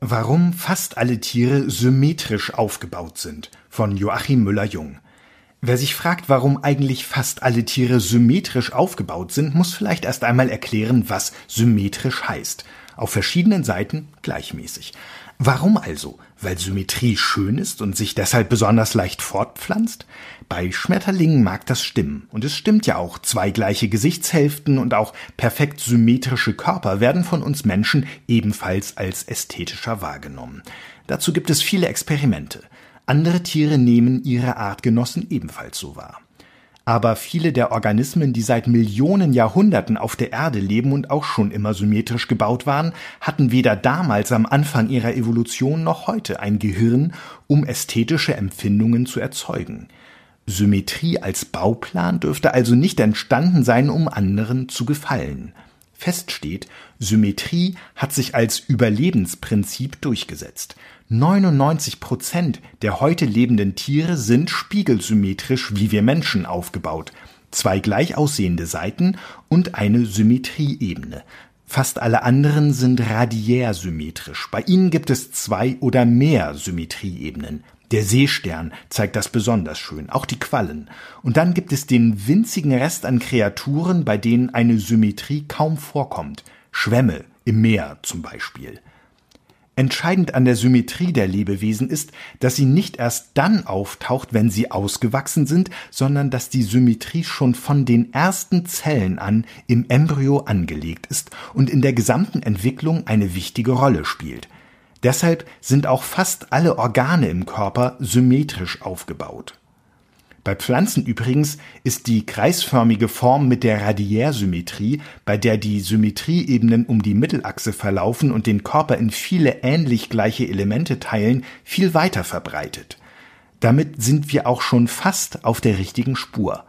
Warum fast alle Tiere symmetrisch aufgebaut sind von Joachim Müller-Jung. Wer sich fragt, warum eigentlich fast alle Tiere symmetrisch aufgebaut sind, muss vielleicht erst einmal erklären, was symmetrisch heißt. Auf verschiedenen Seiten gleichmäßig. Warum also? Weil Symmetrie schön ist und sich deshalb besonders leicht fortpflanzt? Bei Schmetterlingen mag das stimmen. Und es stimmt ja auch, zwei gleiche Gesichtshälften und auch perfekt symmetrische Körper werden von uns Menschen ebenfalls als ästhetischer wahrgenommen. Dazu gibt es viele Experimente. Andere Tiere nehmen ihre Artgenossen ebenfalls so wahr. Aber viele der Organismen, die seit Millionen Jahrhunderten auf der Erde leben und auch schon immer symmetrisch gebaut waren, hatten weder damals am Anfang ihrer Evolution noch heute ein Gehirn, um ästhetische Empfindungen zu erzeugen. Symmetrie als Bauplan dürfte also nicht entstanden sein, um anderen zu gefallen. Fest steht, Symmetrie hat sich als Überlebensprinzip durchgesetzt. 99 Prozent der heute lebenden Tiere sind spiegelsymmetrisch wie wir Menschen aufgebaut. Zwei gleich aussehende Seiten und eine Symmetrieebene. Fast alle anderen sind radiär symmetrisch. Bei ihnen gibt es zwei oder mehr Symmetrieebenen. Der Seestern zeigt das besonders schön, auch die Quallen. Und dann gibt es den winzigen Rest an Kreaturen, bei denen eine Symmetrie kaum vorkommt. Schwämme im Meer zum Beispiel. Entscheidend an der Symmetrie der Lebewesen ist, dass sie nicht erst dann auftaucht, wenn sie ausgewachsen sind, sondern dass die Symmetrie schon von den ersten Zellen an im Embryo angelegt ist und in der gesamten Entwicklung eine wichtige Rolle spielt. Deshalb sind auch fast alle Organe im Körper symmetrisch aufgebaut. Bei Pflanzen übrigens ist die kreisförmige Form mit der Radiärsymmetrie, bei der die Symmetrieebenen um die Mittelachse verlaufen und den Körper in viele ähnlich gleiche Elemente teilen, viel weiter verbreitet. Damit sind wir auch schon fast auf der richtigen Spur.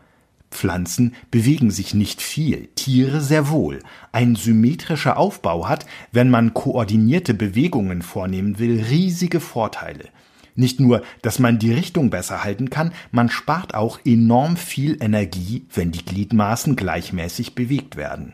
Pflanzen bewegen sich nicht viel, Tiere sehr wohl. Ein symmetrischer Aufbau hat, wenn man koordinierte Bewegungen vornehmen will, riesige Vorteile. Nicht nur, dass man die Richtung besser halten kann, man spart auch enorm viel Energie, wenn die Gliedmaßen gleichmäßig bewegt werden.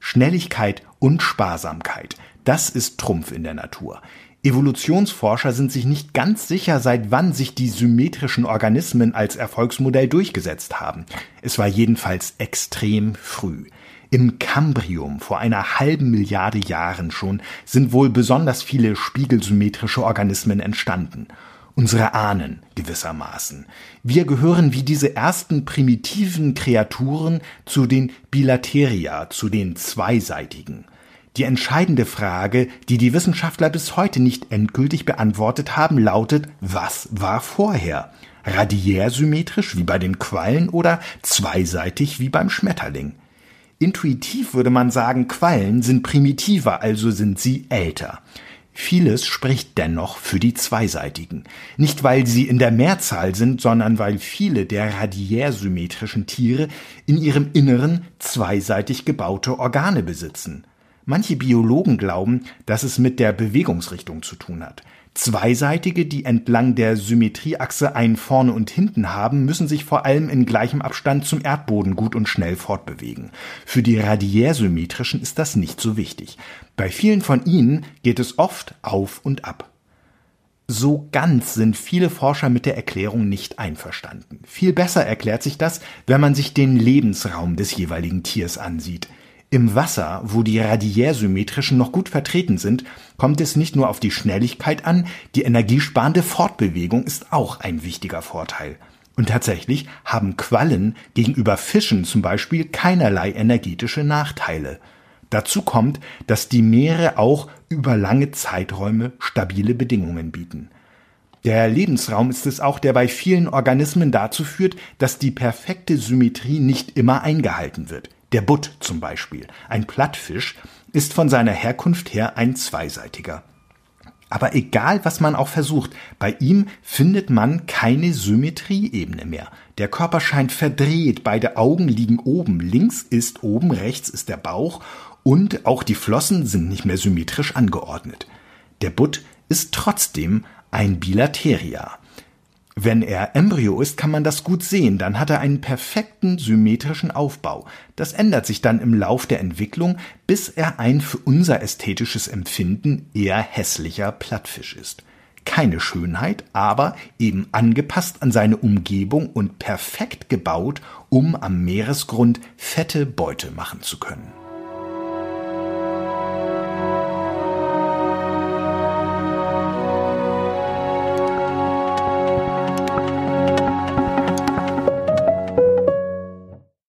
Schnelligkeit und Sparsamkeit, das ist Trumpf in der Natur. Evolutionsforscher sind sich nicht ganz sicher, seit wann sich die symmetrischen Organismen als Erfolgsmodell durchgesetzt haben. Es war jedenfalls extrem früh. Im Kambrium vor einer halben Milliarde Jahren schon sind wohl besonders viele spiegelsymmetrische Organismen entstanden. Unsere Ahnen gewissermaßen. Wir gehören wie diese ersten primitiven Kreaturen zu den Bilateria, zu den Zweiseitigen. Die entscheidende Frage, die die Wissenschaftler bis heute nicht endgültig beantwortet haben, lautet, was war vorher? Radiär symmetrisch wie bei den Quallen oder zweiseitig wie beim Schmetterling? Intuitiv würde man sagen, Quallen sind primitiver, also sind sie älter. Vieles spricht dennoch für die Zweiseitigen. Nicht weil sie in der Mehrzahl sind, sondern weil viele der radiärsymmetrischen Tiere in ihrem Inneren zweiseitig gebaute Organe besitzen. Manche Biologen glauben, dass es mit der Bewegungsrichtung zu tun hat. Zweiseitige, die entlang der Symmetrieachse einen vorne und hinten haben, müssen sich vor allem in gleichem Abstand zum Erdboden gut und schnell fortbewegen. Für die radiärsymmetrischen ist das nicht so wichtig. Bei vielen von ihnen geht es oft auf und ab. So ganz sind viele Forscher mit der Erklärung nicht einverstanden. Viel besser erklärt sich das, wenn man sich den Lebensraum des jeweiligen Tiers ansieht. Im Wasser, wo die radiärsymmetrischen noch gut vertreten sind, kommt es nicht nur auf die Schnelligkeit an, die energiesparende Fortbewegung ist auch ein wichtiger Vorteil. Und tatsächlich haben Quallen gegenüber Fischen zum Beispiel keinerlei energetische Nachteile. Dazu kommt, dass die Meere auch über lange Zeiträume stabile Bedingungen bieten. Der Lebensraum ist es auch, der bei vielen Organismen dazu führt, dass die perfekte Symmetrie nicht immer eingehalten wird. Der Butt zum Beispiel, ein Plattfisch, ist von seiner Herkunft her ein zweiseitiger. Aber egal, was man auch versucht, bei ihm findet man keine Symmetrieebene mehr. Der Körper scheint verdreht, beide Augen liegen oben, links ist oben, rechts ist der Bauch und auch die Flossen sind nicht mehr symmetrisch angeordnet. Der Butt ist trotzdem ein Bilateria. Wenn er Embryo ist, kann man das gut sehen, dann hat er einen perfekten symmetrischen Aufbau. Das ändert sich dann im Lauf der Entwicklung, bis er ein für unser ästhetisches Empfinden eher hässlicher Plattfisch ist. Keine Schönheit, aber eben angepasst an seine Umgebung und perfekt gebaut, um am Meeresgrund fette Beute machen zu können.